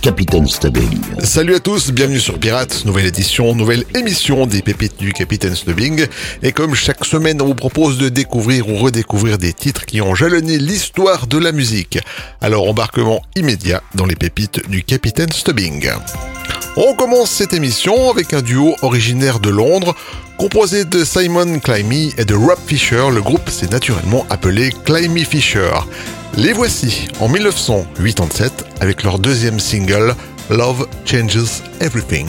Capitaine Stubbing. Salut à tous, bienvenue sur Pirates, nouvelle édition, nouvelle émission des pépites du Capitaine Stubbing. Et comme chaque semaine, on vous propose de découvrir ou redécouvrir des titres qui ont jalonné l'histoire de la musique. Alors embarquement immédiat dans les pépites du Capitaine Stubbing. On commence cette émission avec un duo originaire de Londres, composé de Simon Climby et de Rob Fisher. Le groupe s'est naturellement appelé Climby Fisher. Les voici en 1987 avec leur deuxième single Love Changes Everything.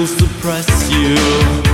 will suppress you.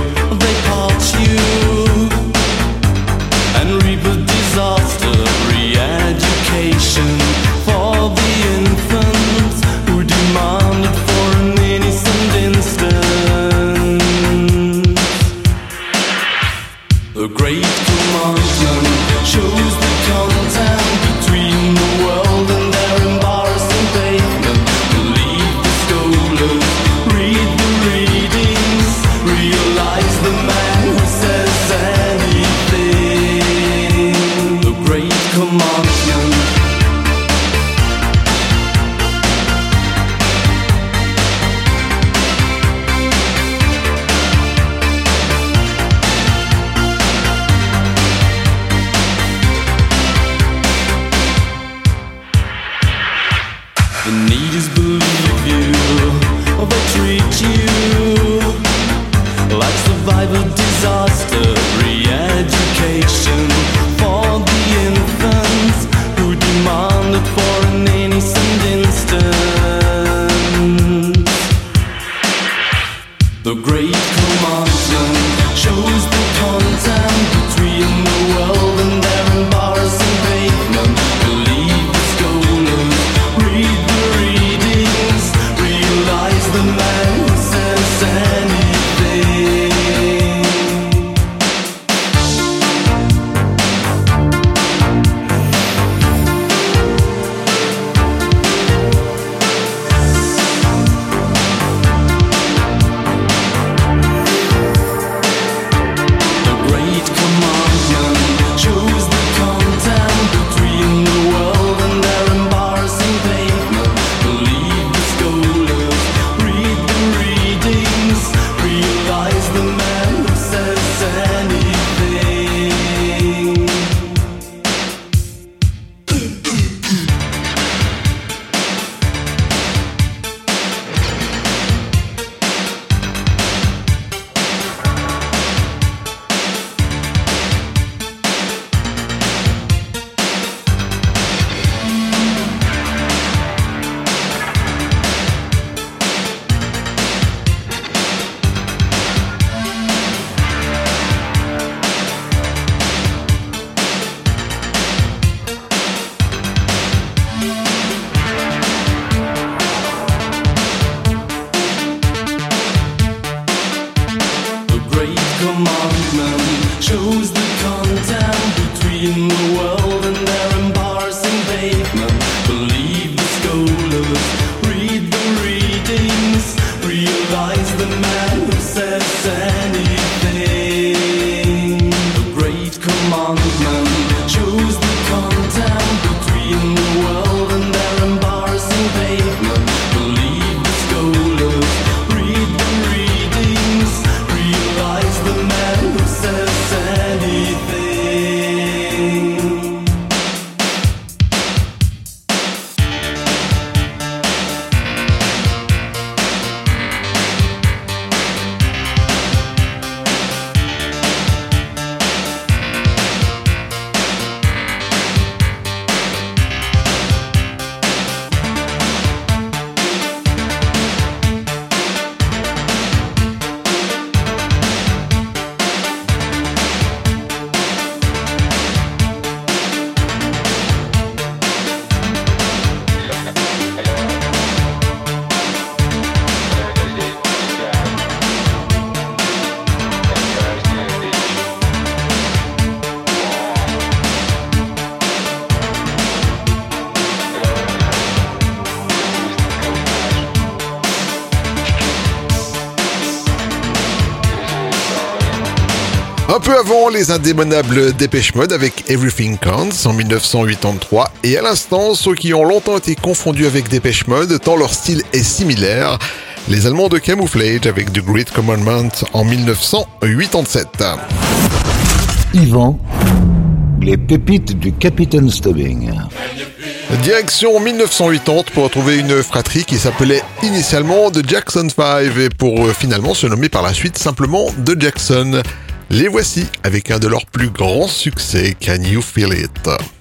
Les indémonables Dépêche Mode avec Everything Counts en 1983 et à l'instant, ceux qui ont longtemps été confondus avec Dépêche Mode tant leur style est similaire, les Allemands de Camouflage avec The Great Commandment en 1987. Yvan, les pépites du Capitaine Stubbing. Direction 1980 pour retrouver une fratrie qui s'appelait initialement The Jackson 5 et pour euh, finalement se nommer par la suite simplement The Jackson. Les voici avec un de leurs plus grands succès, Can You Feel It?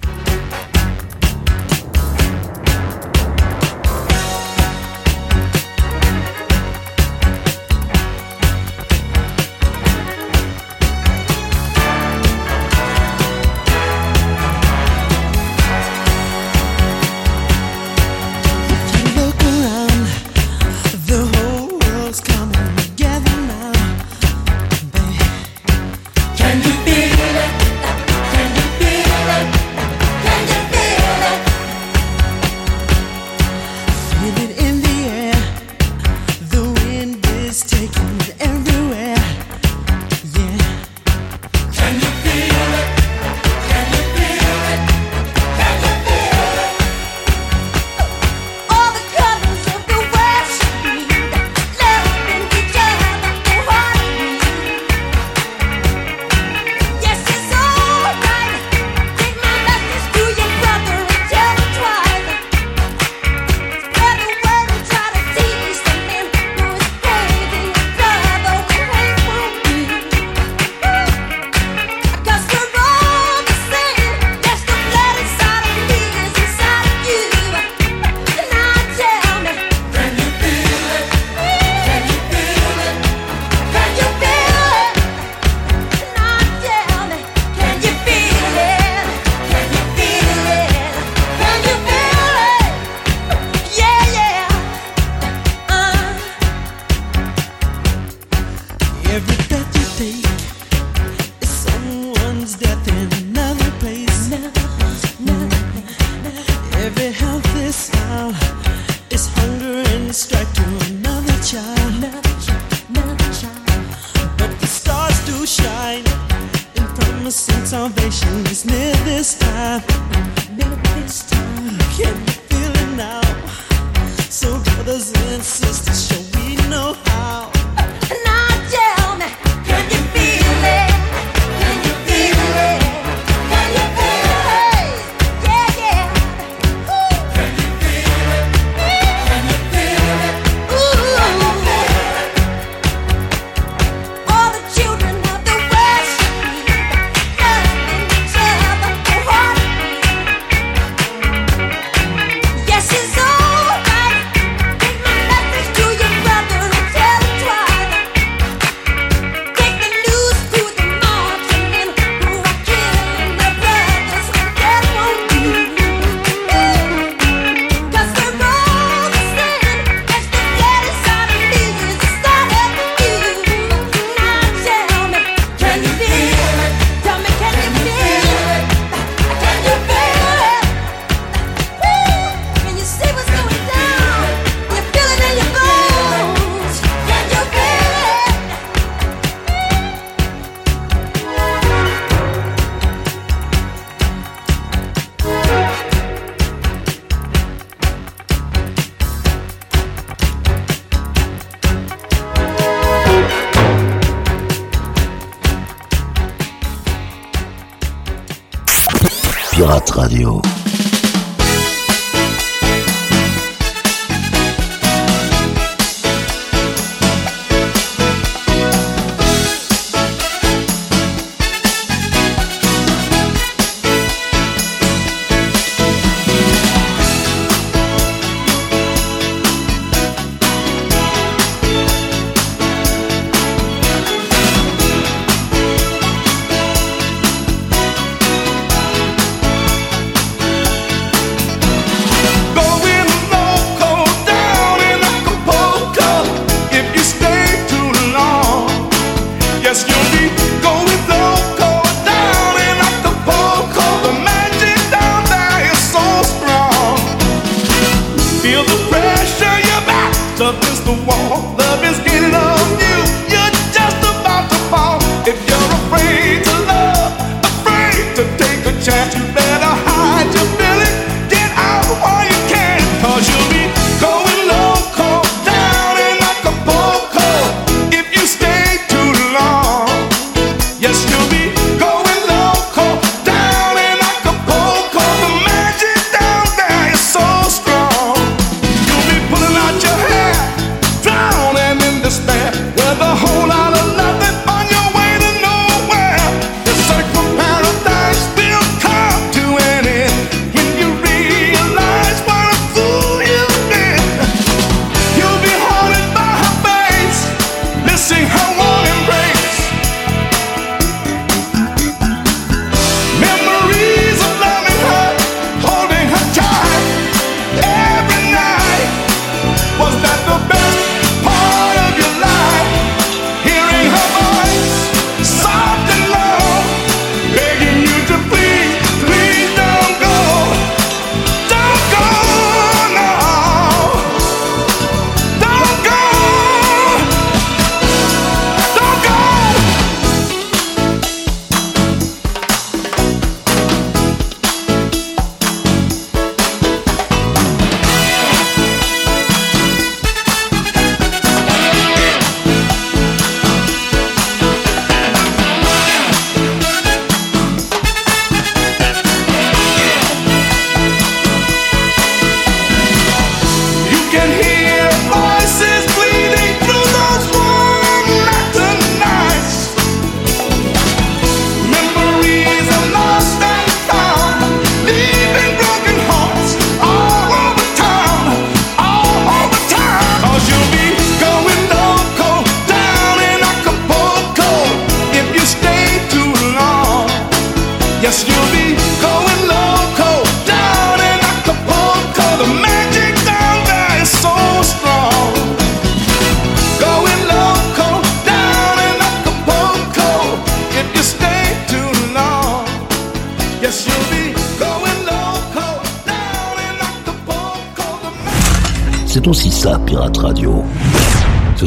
The wall. Love is getting on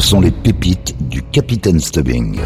sont les pépites du Capitaine Stubbing.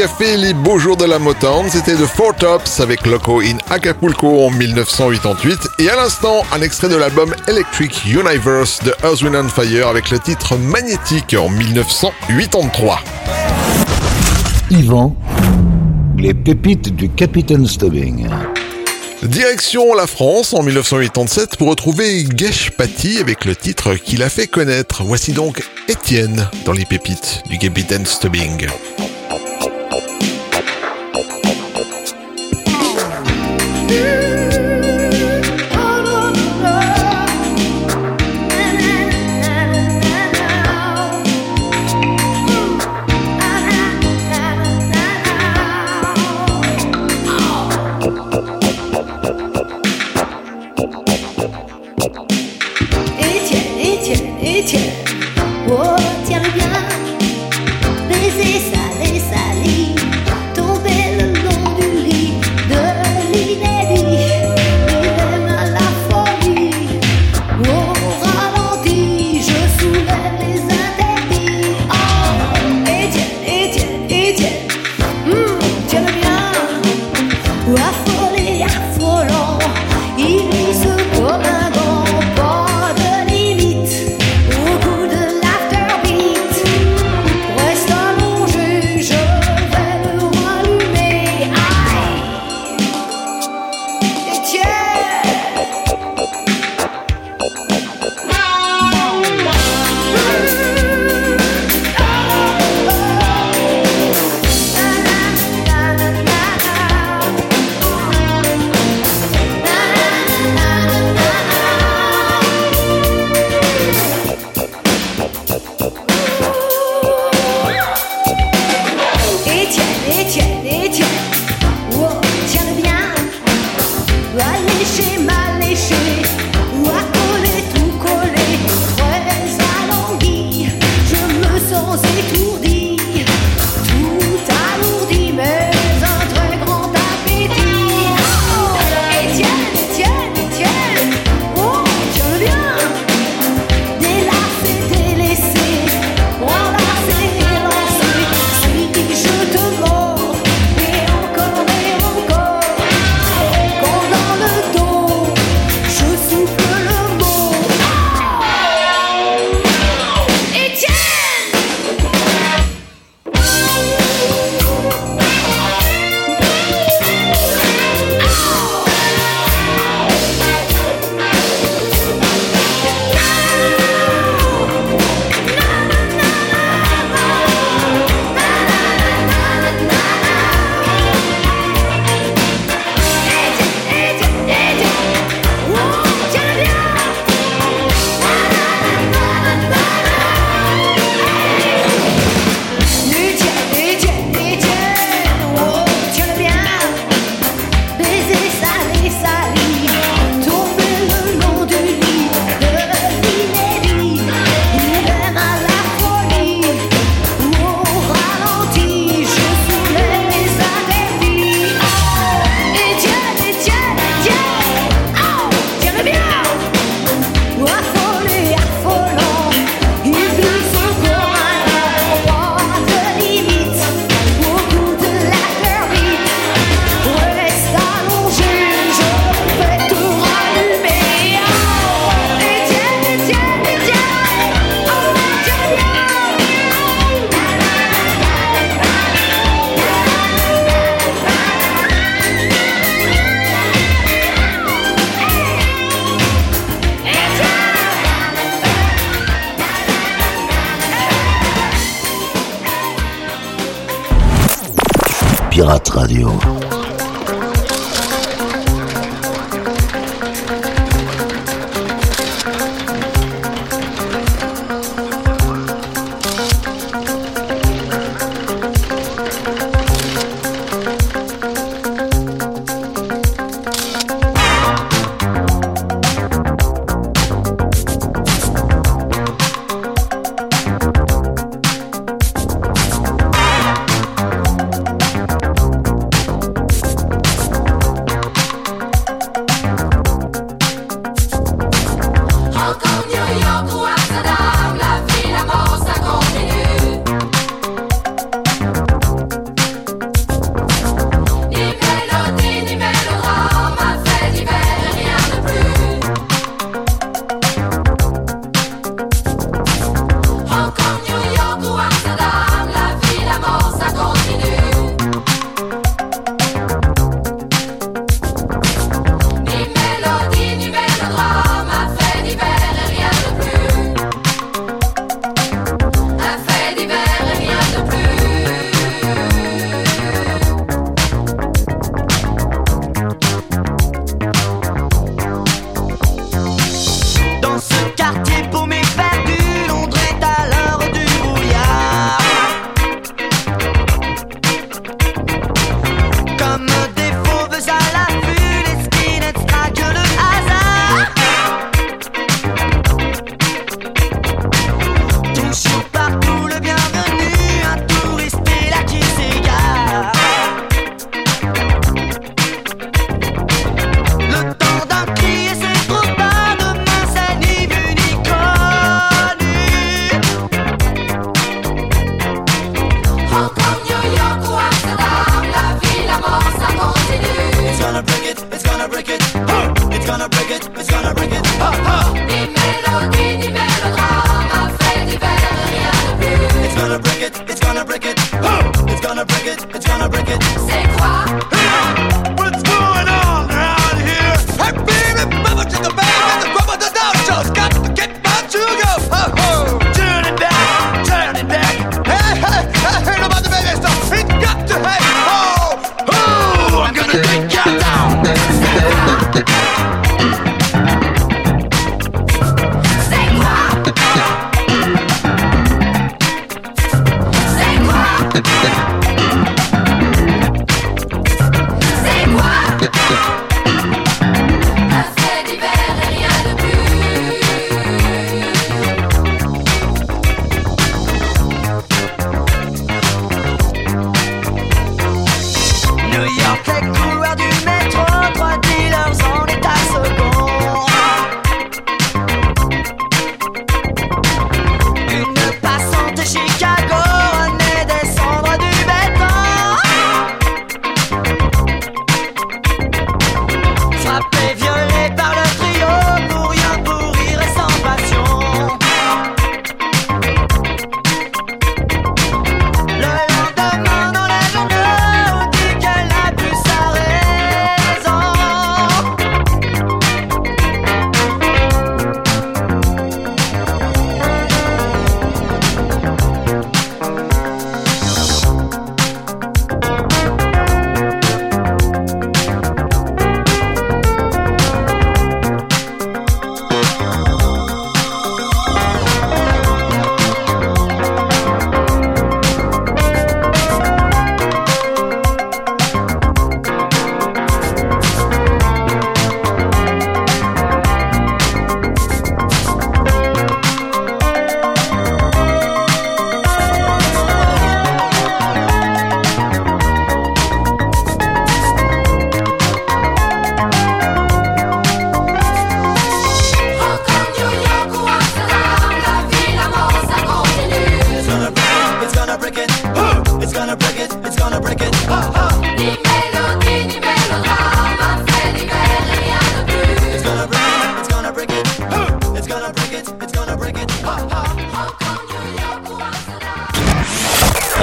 Qui a fait les beaux jours de la Motown, c'était The Four Tops avec Loco in Acapulco en 1988 et à l'instant un extrait de l'album Electric Universe de Earth, Wind and Fire avec le titre Magnétique en 1983. Yvan, les pépites du Capitaine Stubbing. Direction la France en 1987 pour retrouver Gesh Patti avec le titre qu'il a fait connaître. Voici donc Étienne dans les pépites du Capitaine Stubbing.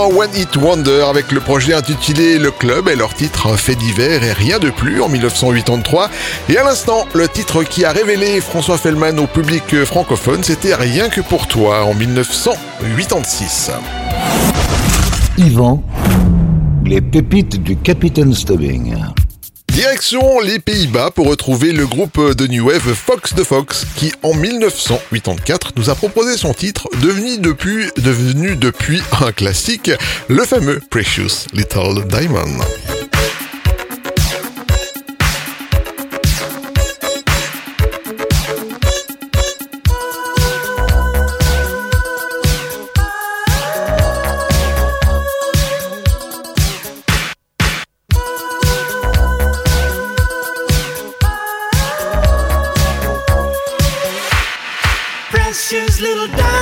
Un One Hit Wonder avec le projet intitulé Le Club et leur titre Fait divers et rien de plus en 1983. Et à l'instant, le titre qui a révélé François Fellman au public francophone, c'était Rien que pour toi en 1986. Yvan, les pépites du Capitaine Stubbing. Direction les Pays-Bas pour retrouver le groupe de New Wave Fox the Fox qui en 1984 nous a proposé son titre devenu depuis, devenu depuis un classique, le fameux Precious Little Diamond.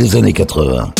des années 80.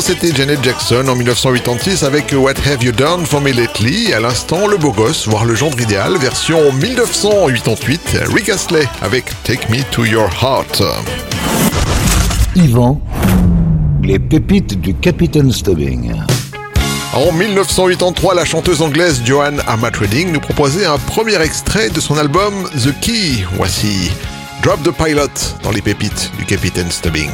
C'était Janet Jackson en 1986 avec What Have You Done For Me Lately À l'instant, le beau gosse, voire le gendre idéal, version 1988, Rick Astley avec Take Me To Your Heart. Yvan, les pépites du Capitaine Stubbing. En 1983, la chanteuse anglaise Joanne Armatrading nous proposait un premier extrait de son album The Key. Voici Drop the Pilot dans les pépites du Capitaine Stubbing.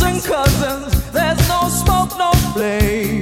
and cousins, there's no smoke, no flame.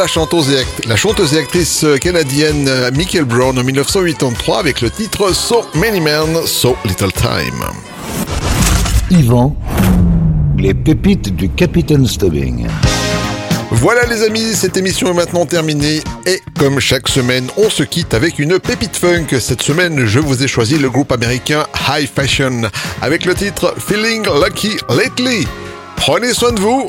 La chanteuse, et la chanteuse et actrice canadienne euh, Michael Brown en 1983 avec le titre So Many Men, So Little Time. Yvan, les pépites du Capitaine Stubbing. Voilà les amis, cette émission est maintenant terminée et comme chaque semaine, on se quitte avec une pépite funk. Cette semaine, je vous ai choisi le groupe américain High Fashion avec le titre Feeling Lucky Lately. Prenez soin de vous,